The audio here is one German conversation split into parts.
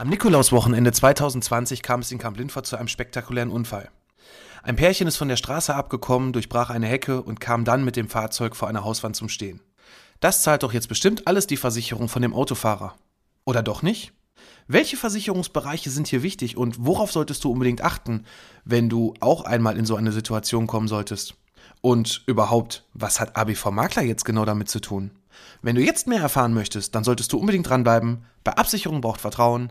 Am Nikolauswochenende 2020 kam es in Kamp-Lindfort zu einem spektakulären Unfall. Ein Pärchen ist von der Straße abgekommen, durchbrach eine Hecke und kam dann mit dem Fahrzeug vor einer Hauswand zum Stehen. Das zahlt doch jetzt bestimmt alles die Versicherung von dem Autofahrer. Oder doch nicht? Welche Versicherungsbereiche sind hier wichtig und worauf solltest du unbedingt achten, wenn du auch einmal in so eine Situation kommen solltest? Und überhaupt, was hat ABV Makler jetzt genau damit zu tun? Wenn du jetzt mehr erfahren möchtest, dann solltest du unbedingt dranbleiben. Bei Absicherung braucht Vertrauen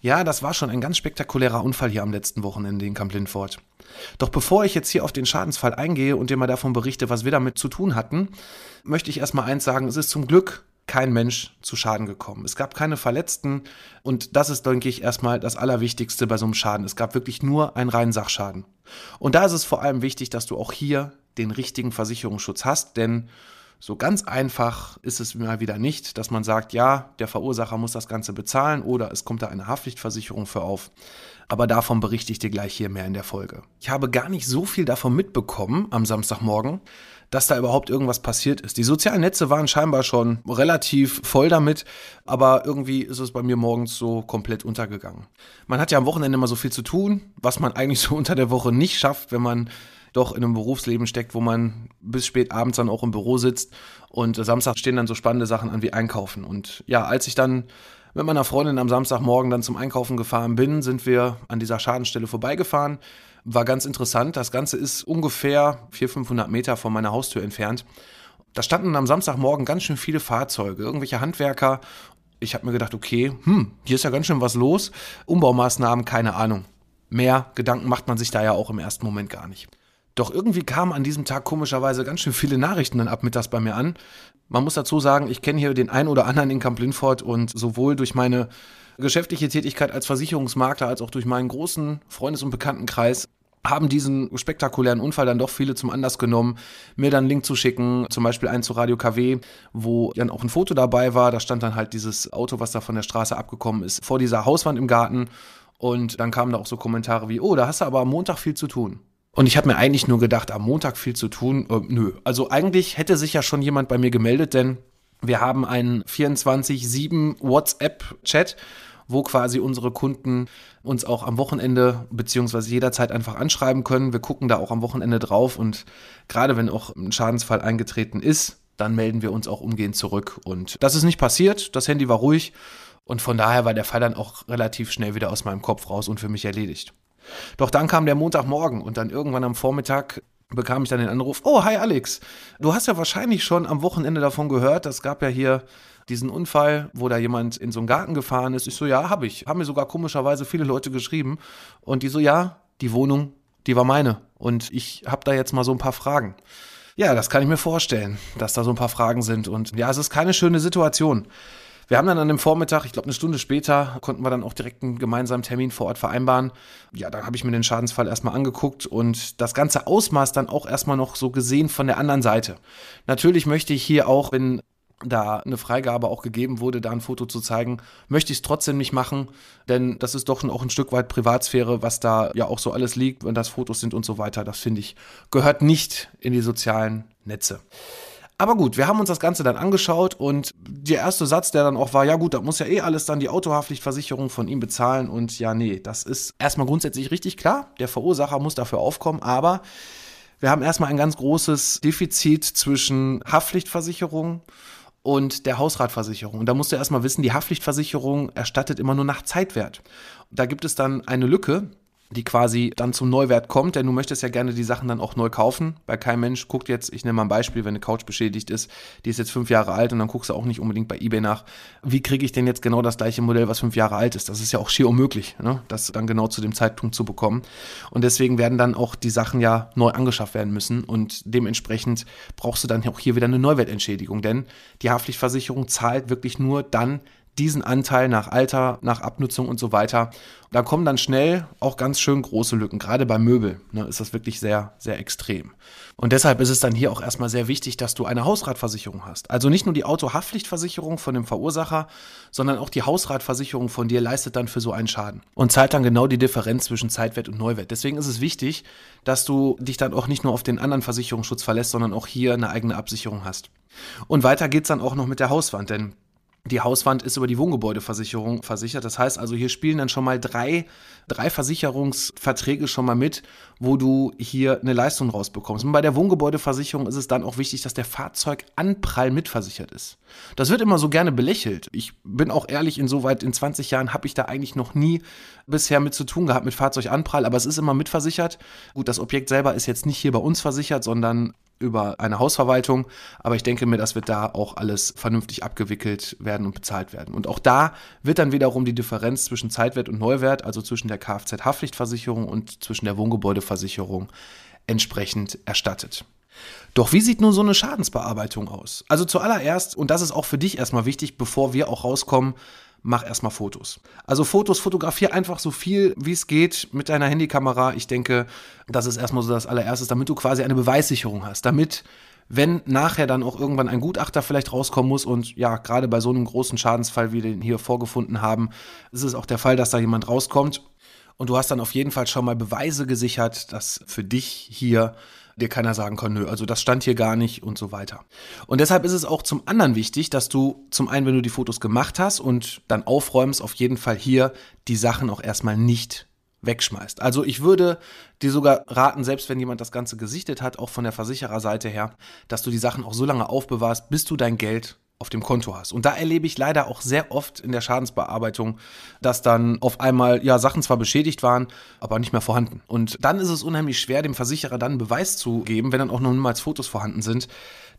Ja, das war schon ein ganz spektakulärer Unfall hier am letzten Wochenende in Camp Lindfort. Doch bevor ich jetzt hier auf den Schadensfall eingehe und dir mal davon berichte, was wir damit zu tun hatten, möchte ich erstmal eins sagen, es ist zum Glück kein Mensch zu Schaden gekommen. Es gab keine Verletzten und das ist, denke ich, erstmal das Allerwichtigste bei so einem Schaden. Es gab wirklich nur einen reinen Sachschaden. Und da ist es vor allem wichtig, dass du auch hier den richtigen Versicherungsschutz hast, denn so ganz einfach ist es mal wieder nicht, dass man sagt, ja, der Verursacher muss das Ganze bezahlen oder es kommt da eine Haftpflichtversicherung für auf. Aber davon berichte ich dir gleich hier mehr in der Folge. Ich habe gar nicht so viel davon mitbekommen am Samstagmorgen, dass da überhaupt irgendwas passiert ist. Die sozialen Netze waren scheinbar schon relativ voll damit, aber irgendwie ist es bei mir morgens so komplett untergegangen. Man hat ja am Wochenende immer so viel zu tun, was man eigentlich so unter der Woche nicht schafft, wenn man doch in einem Berufsleben steckt, wo man bis spät abends dann auch im Büro sitzt und Samstag stehen dann so spannende Sachen an wie Einkaufen. Und ja, als ich dann mit meiner Freundin am Samstagmorgen dann zum Einkaufen gefahren bin, sind wir an dieser Schadenstelle vorbeigefahren. War ganz interessant. Das Ganze ist ungefähr 400, 500 Meter von meiner Haustür entfernt. Da standen am Samstagmorgen ganz schön viele Fahrzeuge, irgendwelche Handwerker. Ich habe mir gedacht, okay, hm, hier ist ja ganz schön was los. Umbaumaßnahmen, keine Ahnung. Mehr Gedanken macht man sich da ja auch im ersten Moment gar nicht. Doch irgendwie kamen an diesem Tag komischerweise ganz schön viele Nachrichten dann ab mittags bei mir an. Man muss dazu sagen, ich kenne hier den einen oder anderen in Camp Lindfort und sowohl durch meine geschäftliche Tätigkeit als Versicherungsmakler als auch durch meinen großen Freundes- und Bekanntenkreis haben diesen spektakulären Unfall dann doch viele zum Anlass genommen, mir dann einen Link zu schicken, zum Beispiel einen zu Radio KW, wo dann auch ein Foto dabei war. Da stand dann halt dieses Auto, was da von der Straße abgekommen ist, vor dieser Hauswand im Garten. Und dann kamen da auch so Kommentare wie, oh, da hast du aber am Montag viel zu tun. Und ich habe mir eigentlich nur gedacht, am Montag viel zu tun. Äh, nö. Also eigentlich hätte sich ja schon jemand bei mir gemeldet, denn wir haben einen 24-7 WhatsApp-Chat, wo quasi unsere Kunden uns auch am Wochenende beziehungsweise jederzeit einfach anschreiben können. Wir gucken da auch am Wochenende drauf und gerade wenn auch ein Schadensfall eingetreten ist, dann melden wir uns auch umgehend zurück. Und das ist nicht passiert. Das Handy war ruhig. Und von daher war der Fall dann auch relativ schnell wieder aus meinem Kopf raus und für mich erledigt. Doch dann kam der Montagmorgen und dann irgendwann am Vormittag bekam ich dann den Anruf, oh, hi Alex, du hast ja wahrscheinlich schon am Wochenende davon gehört, es gab ja hier diesen Unfall, wo da jemand in so einen Garten gefahren ist. Ich so, ja, habe ich. Haben mir sogar komischerweise viele Leute geschrieben. Und die so, ja, die Wohnung, die war meine. Und ich habe da jetzt mal so ein paar Fragen. Ja, das kann ich mir vorstellen, dass da so ein paar Fragen sind. Und ja, es ist keine schöne Situation. Wir haben dann an dem Vormittag, ich glaube eine Stunde später, konnten wir dann auch direkt einen gemeinsamen Termin vor Ort vereinbaren. Ja, dann habe ich mir den Schadensfall erstmal angeguckt und das ganze Ausmaß dann auch erstmal noch so gesehen von der anderen Seite. Natürlich möchte ich hier auch, wenn da eine Freigabe auch gegeben wurde, da ein Foto zu zeigen, möchte ich es trotzdem nicht machen, denn das ist doch auch ein Stück weit Privatsphäre, was da ja auch so alles liegt, wenn das Fotos sind und so weiter. Das finde ich, gehört nicht in die sozialen Netze. Aber gut, wir haben uns das Ganze dann angeschaut und der erste Satz, der dann auch war, ja gut, da muss ja eh alles dann die Autohaftpflichtversicherung von ihm bezahlen und ja, nee, das ist erstmal grundsätzlich richtig klar. Der Verursacher muss dafür aufkommen, aber wir haben erstmal ein ganz großes Defizit zwischen Haftpflichtversicherung und der Hausratversicherung. Und da musst du erstmal wissen, die Haftpflichtversicherung erstattet immer nur nach Zeitwert. Da gibt es dann eine Lücke, die quasi dann zum Neuwert kommt, denn du möchtest ja gerne die Sachen dann auch neu kaufen, weil kein Mensch guckt jetzt, ich nehme mal ein Beispiel, wenn eine Couch beschädigt ist, die ist jetzt fünf Jahre alt und dann guckst du auch nicht unbedingt bei eBay nach, wie kriege ich denn jetzt genau das gleiche Modell, was fünf Jahre alt ist. Das ist ja auch schier unmöglich, ne? das dann genau zu dem Zeitpunkt zu bekommen. Und deswegen werden dann auch die Sachen ja neu angeschafft werden müssen und dementsprechend brauchst du dann auch hier wieder eine Neuwertentschädigung, denn die Haftpflichtversicherung zahlt wirklich nur dann diesen Anteil nach Alter, nach Abnutzung und so weiter. Da kommen dann schnell auch ganz schön große Lücken. Gerade bei Möbel ne, ist das wirklich sehr, sehr extrem. Und deshalb ist es dann hier auch erstmal sehr wichtig, dass du eine Hausratversicherung hast. Also nicht nur die Autohaftpflichtversicherung von dem Verursacher, sondern auch die Hausratversicherung von dir leistet dann für so einen Schaden und zahlt dann genau die Differenz zwischen Zeitwert und Neuwert. Deswegen ist es wichtig, dass du dich dann auch nicht nur auf den anderen Versicherungsschutz verlässt, sondern auch hier eine eigene Absicherung hast. Und weiter geht's dann auch noch mit der Hauswand, denn die Hauswand ist über die Wohngebäudeversicherung versichert. Das heißt also, hier spielen dann schon mal drei, drei Versicherungsverträge schon mal mit, wo du hier eine Leistung rausbekommst. Und bei der Wohngebäudeversicherung ist es dann auch wichtig, dass der Fahrzeuganprall mitversichert ist. Das wird immer so gerne belächelt. Ich bin auch ehrlich, insoweit in 20 Jahren habe ich da eigentlich noch nie bisher mit zu tun gehabt mit Fahrzeuganprall, aber es ist immer mitversichert. Gut, das Objekt selber ist jetzt nicht hier bei uns versichert, sondern über eine Hausverwaltung. Aber ich denke mir, das wird da auch alles vernünftig abgewickelt werden und bezahlt werden. Und auch da wird dann wiederum die Differenz zwischen Zeitwert und Neuwert, also zwischen der Kfz-Haftpflichtversicherung und zwischen der Wohngebäudeversicherung entsprechend erstattet. Doch wie sieht nun so eine Schadensbearbeitung aus? Also zuallererst, und das ist auch für dich erstmal wichtig, bevor wir auch rauskommen, mach erstmal Fotos. Also Fotos, fotografier einfach so viel, wie es geht mit deiner Handykamera. Ich denke, das ist erstmal so das allererstes, damit du quasi eine Beweissicherung hast, damit wenn nachher dann auch irgendwann ein Gutachter vielleicht rauskommen muss und ja, gerade bei so einem großen Schadensfall, wie wir den hier vorgefunden haben, ist es auch der Fall, dass da jemand rauskommt und du hast dann auf jeden Fall schon mal Beweise gesichert, dass für dich hier dir keiner sagen kann, nö, also das stand hier gar nicht und so weiter. Und deshalb ist es auch zum anderen wichtig, dass du zum einen, wenn du die Fotos gemacht hast und dann aufräumst, auf jeden Fall hier die Sachen auch erstmal nicht wegschmeißt. Also ich würde dir sogar raten, selbst wenn jemand das Ganze gesichtet hat, auch von der Versichererseite her, dass du die Sachen auch so lange aufbewahrst, bis du dein Geld auf dem Konto hast. Und da erlebe ich leider auch sehr oft in der Schadensbearbeitung, dass dann auf einmal ja Sachen zwar beschädigt waren, aber nicht mehr vorhanden. Und dann ist es unheimlich schwer, dem Versicherer dann Beweis zu geben, wenn dann auch noch niemals Fotos vorhanden sind,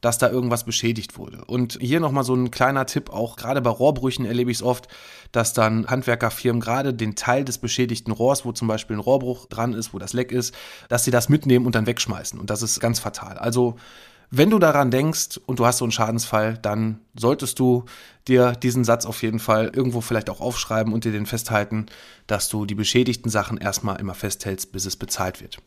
dass da irgendwas beschädigt wurde. Und hier nochmal so ein kleiner Tipp, auch gerade bei Rohrbrüchen erlebe ich es oft, dass dann Handwerkerfirmen gerade den Teil des beschädigten Rohrs, wo zum Beispiel ein Rohrbruch dran ist, wo das Leck ist, dass sie das mitnehmen und dann wegschmeißen. Und das ist ganz fatal. Also wenn du daran denkst und du hast so einen Schadensfall, dann solltest du dir diesen Satz auf jeden Fall irgendwo vielleicht auch aufschreiben und dir den festhalten, dass du die beschädigten Sachen erstmal immer festhältst, bis es bezahlt wird.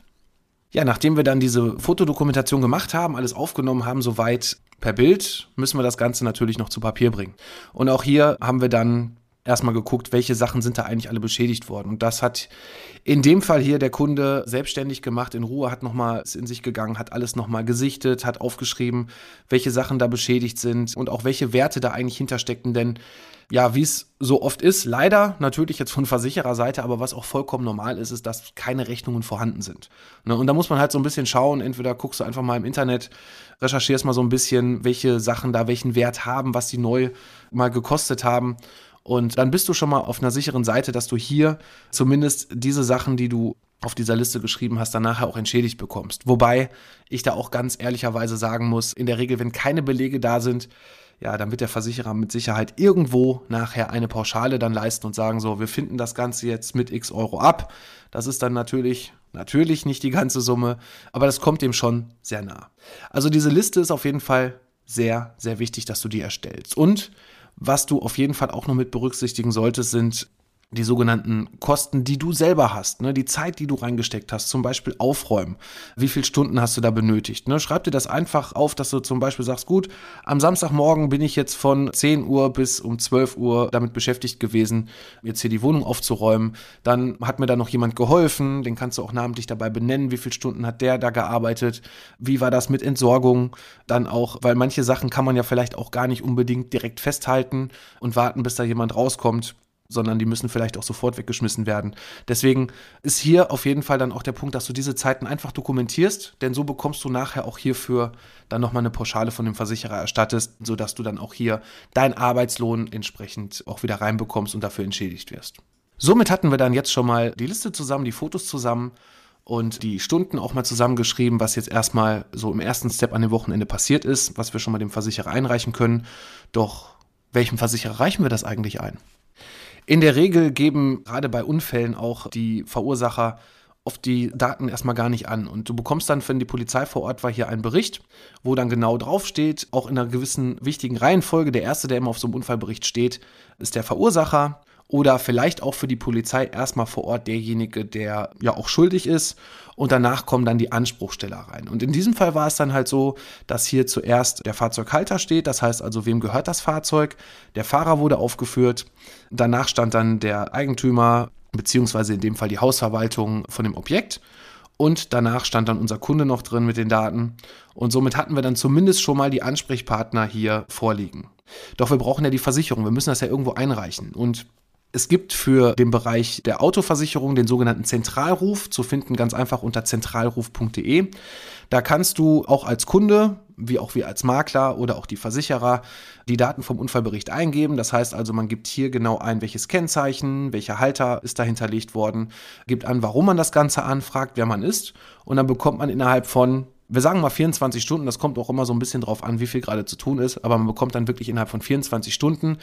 Ja, nachdem wir dann diese Fotodokumentation gemacht haben, alles aufgenommen haben, soweit per Bild, müssen wir das Ganze natürlich noch zu Papier bringen. Und auch hier haben wir dann erstmal geguckt, welche Sachen sind da eigentlich alle beschädigt worden. Und das hat in dem Fall hier der Kunde selbstständig gemacht, in Ruhe, hat nochmal in sich gegangen, hat alles nochmal gesichtet, hat aufgeschrieben, welche Sachen da beschädigt sind und auch welche Werte da eigentlich hintersteckten. Denn ja, wie es so oft ist, leider natürlich jetzt von Versichererseite, aber was auch vollkommen normal ist, ist, dass keine Rechnungen vorhanden sind. Ne, und da muss man halt so ein bisschen schauen, entweder guckst du einfach mal im Internet, recherchierst mal so ein bisschen, welche Sachen da welchen Wert haben, was die neu mal gekostet haben und dann bist du schon mal auf einer sicheren Seite, dass du hier zumindest diese Sachen, die du auf dieser Liste geschrieben hast, dann nachher auch entschädigt bekommst. Wobei ich da auch ganz ehrlicherweise sagen muss, in der Regel, wenn keine Belege da sind, ja, dann wird der Versicherer mit Sicherheit irgendwo nachher eine Pauschale dann leisten und sagen so, wir finden das Ganze jetzt mit x Euro ab. Das ist dann natürlich, natürlich nicht die ganze Summe, aber das kommt dem schon sehr nah. Also diese Liste ist auf jeden Fall sehr, sehr wichtig, dass du die erstellst. Und was du auf jeden Fall auch noch mit berücksichtigen solltest, sind die sogenannten Kosten, die du selber hast, ne? die Zeit, die du reingesteckt hast, zum Beispiel aufräumen. Wie viele Stunden hast du da benötigt? Ne? Schreib dir das einfach auf, dass du zum Beispiel sagst, gut, am Samstagmorgen bin ich jetzt von 10 Uhr bis um 12 Uhr damit beschäftigt gewesen, jetzt hier die Wohnung aufzuräumen. Dann hat mir da noch jemand geholfen, den kannst du auch namentlich dabei benennen, wie viele Stunden hat der da gearbeitet, wie war das mit Entsorgung, dann auch, weil manche Sachen kann man ja vielleicht auch gar nicht unbedingt direkt festhalten und warten, bis da jemand rauskommt sondern die müssen vielleicht auch sofort weggeschmissen werden. Deswegen ist hier auf jeden Fall dann auch der Punkt, dass du diese Zeiten einfach dokumentierst, denn so bekommst du nachher auch hierfür dann nochmal eine Pauschale von dem Versicherer erstattest, sodass du dann auch hier deinen Arbeitslohn entsprechend auch wieder reinbekommst und dafür entschädigt wirst. Somit hatten wir dann jetzt schon mal die Liste zusammen, die Fotos zusammen und die Stunden auch mal zusammengeschrieben, was jetzt erstmal so im ersten Step an dem Wochenende passiert ist, was wir schon mal dem Versicherer einreichen können. Doch welchem Versicherer reichen wir das eigentlich ein? In der Regel geben gerade bei Unfällen auch die Verursacher oft die Daten erstmal gar nicht an. Und du bekommst dann, wenn die Polizei vor Ort war, hier einen Bericht, wo dann genau draufsteht, auch in einer gewissen wichtigen Reihenfolge. Der erste, der immer auf so einem Unfallbericht steht, ist der Verursacher oder vielleicht auch für die Polizei erstmal vor Ort derjenige, der ja auch schuldig ist und danach kommen dann die Anspruchsteller rein. Und in diesem Fall war es dann halt so, dass hier zuerst der Fahrzeughalter steht, das heißt also, wem gehört das Fahrzeug? Der Fahrer wurde aufgeführt, danach stand dann der Eigentümer, beziehungsweise in dem Fall die Hausverwaltung von dem Objekt. Und danach stand dann unser Kunde noch drin mit den Daten. Und somit hatten wir dann zumindest schon mal die Ansprechpartner hier vorliegen. Doch wir brauchen ja die Versicherung. Wir müssen das ja irgendwo einreichen. Und es gibt für den Bereich der Autoversicherung den sogenannten Zentralruf, zu finden ganz einfach unter zentralruf.de. Da kannst du auch als Kunde, wie auch wir als Makler oder auch die Versicherer, die Daten vom Unfallbericht eingeben. Das heißt also, man gibt hier genau ein, welches Kennzeichen, welcher Halter ist da hinterlegt worden, gibt an, warum man das Ganze anfragt, wer man ist. Und dann bekommt man innerhalb von wir sagen mal 24 Stunden, das kommt auch immer so ein bisschen drauf an, wie viel gerade zu tun ist, aber man bekommt dann wirklich innerhalb von 24 Stunden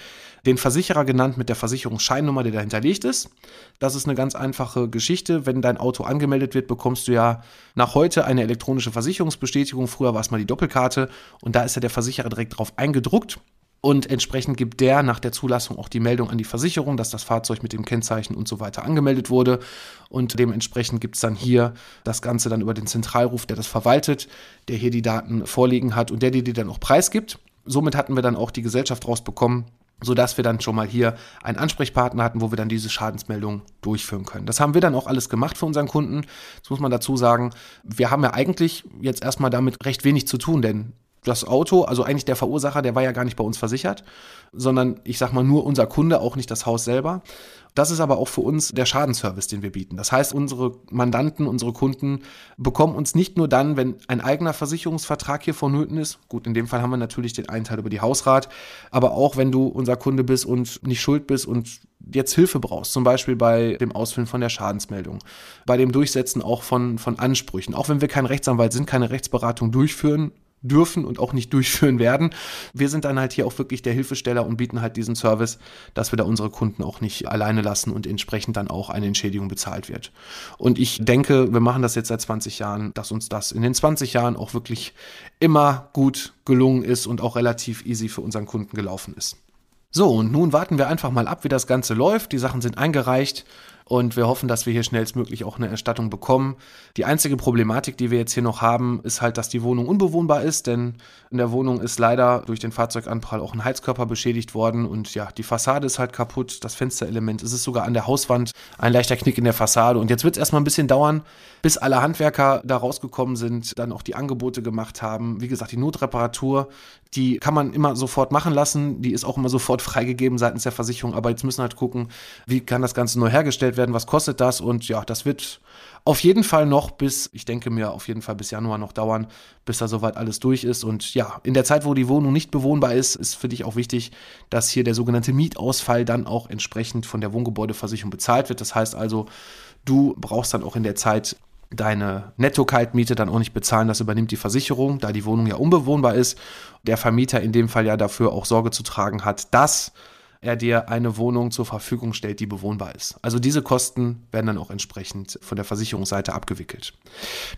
den Versicherer genannt mit der Versicherungsscheinnummer, die dahinterlegt ist. Das ist eine ganz einfache Geschichte. Wenn dein Auto angemeldet wird, bekommst du ja nach heute eine elektronische Versicherungsbestätigung. Früher war es mal die Doppelkarte und da ist ja der Versicherer direkt drauf eingedruckt. Und entsprechend gibt der nach der Zulassung auch die Meldung an die Versicherung, dass das Fahrzeug mit dem Kennzeichen und so weiter angemeldet wurde. Und dementsprechend gibt es dann hier das Ganze dann über den Zentralruf, der das verwaltet, der hier die Daten vorliegen hat und der die, die dann auch preisgibt. Somit hatten wir dann auch die Gesellschaft rausbekommen, sodass wir dann schon mal hier einen Ansprechpartner hatten, wo wir dann diese Schadensmeldung durchführen können. Das haben wir dann auch alles gemacht für unseren Kunden. Das muss man dazu sagen. Wir haben ja eigentlich jetzt erstmal damit recht wenig zu tun, denn das Auto, also eigentlich der Verursacher, der war ja gar nicht bei uns versichert, sondern ich sag mal nur unser Kunde, auch nicht das Haus selber. Das ist aber auch für uns der Schadenservice, den wir bieten. Das heißt, unsere Mandanten, unsere Kunden bekommen uns nicht nur dann, wenn ein eigener Versicherungsvertrag hier vonnöten ist. Gut, in dem Fall haben wir natürlich den einen Teil über die Hausrat, aber auch wenn du unser Kunde bist und nicht schuld bist und jetzt Hilfe brauchst, zum Beispiel bei dem Ausfüllen von der Schadensmeldung, bei dem Durchsetzen auch von, von Ansprüchen, auch wenn wir kein Rechtsanwalt sind, keine Rechtsberatung durchführen, dürfen und auch nicht durchführen werden. Wir sind dann halt hier auch wirklich der Hilfesteller und bieten halt diesen Service, dass wir da unsere Kunden auch nicht alleine lassen und entsprechend dann auch eine Entschädigung bezahlt wird. Und ich denke, wir machen das jetzt seit 20 Jahren, dass uns das in den 20 Jahren auch wirklich immer gut gelungen ist und auch relativ easy für unseren Kunden gelaufen ist. So, und nun warten wir einfach mal ab, wie das Ganze läuft. Die Sachen sind eingereicht und wir hoffen, dass wir hier schnellstmöglich auch eine Erstattung bekommen. Die einzige Problematik, die wir jetzt hier noch haben, ist halt, dass die Wohnung unbewohnbar ist, denn in der Wohnung ist leider durch den Fahrzeuganprall auch ein Heizkörper beschädigt worden und ja, die Fassade ist halt kaputt, das Fensterelement, es ist sogar an der Hauswand ein leichter Knick in der Fassade und jetzt wird es erstmal ein bisschen dauern, bis alle Handwerker da rausgekommen sind, dann auch die Angebote gemacht haben. Wie gesagt, die Notreparatur, die kann man immer sofort machen lassen, die ist auch immer sofort freigegeben seitens der Versicherung, aber jetzt müssen halt gucken, wie kann das Ganze neu hergestellt werden, was kostet das und ja, das wird auf jeden Fall noch bis, ich denke mir, auf jeden Fall bis Januar noch dauern, bis da soweit alles durch ist. Und ja, in der Zeit, wo die Wohnung nicht bewohnbar ist, ist für dich auch wichtig, dass hier der sogenannte Mietausfall dann auch entsprechend von der Wohngebäudeversicherung bezahlt wird. Das heißt also, du brauchst dann auch in der Zeit deine Netto-Kaltmiete dann auch nicht bezahlen, das übernimmt die Versicherung, da die Wohnung ja unbewohnbar ist. Der Vermieter in dem Fall ja dafür auch Sorge zu tragen hat, dass er dir eine Wohnung zur Verfügung stellt, die bewohnbar ist. Also diese Kosten werden dann auch entsprechend von der Versicherungsseite abgewickelt.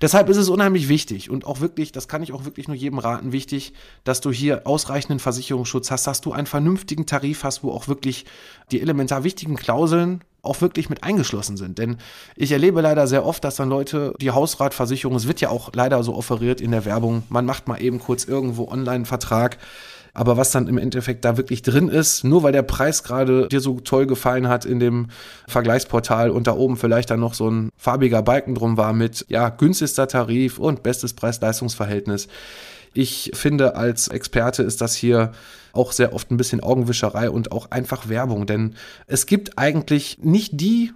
Deshalb ist es unheimlich wichtig und auch wirklich, das kann ich auch wirklich nur jedem raten, wichtig, dass du hier ausreichenden Versicherungsschutz hast, dass du einen vernünftigen Tarif hast, wo auch wirklich die elementar wichtigen Klauseln auch wirklich mit eingeschlossen sind. Denn ich erlebe leider sehr oft, dass dann Leute die Hausratversicherung, es wird ja auch leider so offeriert in der Werbung, man macht mal eben kurz irgendwo online einen Vertrag. Aber was dann im Endeffekt da wirklich drin ist, nur weil der Preis gerade dir so toll gefallen hat in dem Vergleichsportal und da oben vielleicht dann noch so ein farbiger Balken drum war mit, ja, günstigster Tarif und bestes Preis-Leistungsverhältnis. Ich finde, als Experte ist das hier auch sehr oft ein bisschen Augenwischerei und auch einfach Werbung, denn es gibt eigentlich nicht die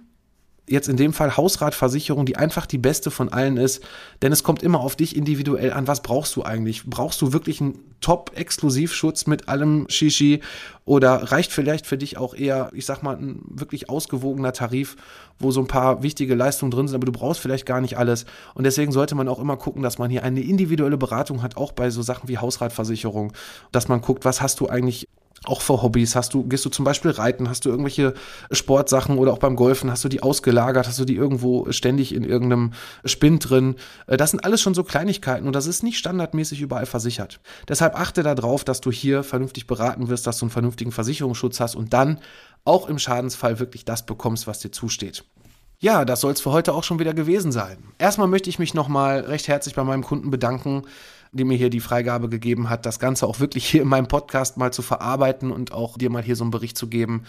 jetzt in dem Fall Hausratversicherung, die einfach die beste von allen ist, denn es kommt immer auf dich individuell an. Was brauchst du eigentlich? Brauchst du wirklich einen Top-Exklusivschutz mit allem Shishi oder reicht vielleicht für dich auch eher, ich sag mal, ein wirklich ausgewogener Tarif, wo so ein paar wichtige Leistungen drin sind, aber du brauchst vielleicht gar nicht alles. Und deswegen sollte man auch immer gucken, dass man hier eine individuelle Beratung hat, auch bei so Sachen wie Hausratversicherung, dass man guckt, was hast du eigentlich auch für Hobbys? Hast du, gehst du zum Beispiel reiten? Hast du irgendwelche Sportsachen oder auch beim Golfen? Hast du die ausgelagert? Hast du die irgendwo ständig in irgendeinem Spind drin? Äh, das sind alles schon so Kleinigkeiten und das ist nicht standardmäßig überall versichert. Deshalb achte darauf, dass du hier vernünftig beraten wirst, dass du einen vernünftigen Versicherungsschutz hast und dann auch im Schadensfall wirklich das bekommst, was dir zusteht. Ja, das soll es für heute auch schon wieder gewesen sein. Erstmal möchte ich mich nochmal recht herzlich bei meinem Kunden bedanken die mir hier die Freigabe gegeben hat, das Ganze auch wirklich hier in meinem Podcast mal zu verarbeiten und auch dir mal hier so einen Bericht zu geben.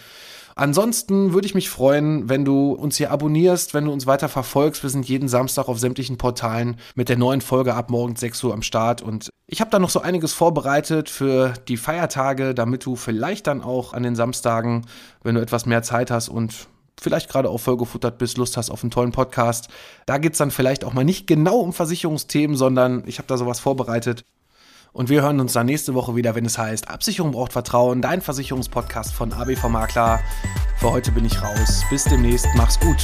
Ansonsten würde ich mich freuen, wenn du uns hier abonnierst, wenn du uns weiter verfolgst. Wir sind jeden Samstag auf sämtlichen Portalen mit der neuen Folge ab morgens 6 Uhr am Start. Und ich habe da noch so einiges vorbereitet für die Feiertage, damit du vielleicht dann auch an den Samstagen, wenn du etwas mehr Zeit hast und vielleicht gerade auch vollgefuttert bist, Lust hast auf einen tollen Podcast. Da geht es dann vielleicht auch mal nicht genau um Versicherungsthemen, sondern ich habe da sowas vorbereitet. Und wir hören uns dann nächste Woche wieder, wenn es heißt, Absicherung braucht Vertrauen, dein Versicherungspodcast von ABV Makler. Für heute bin ich raus. Bis demnächst, mach's gut.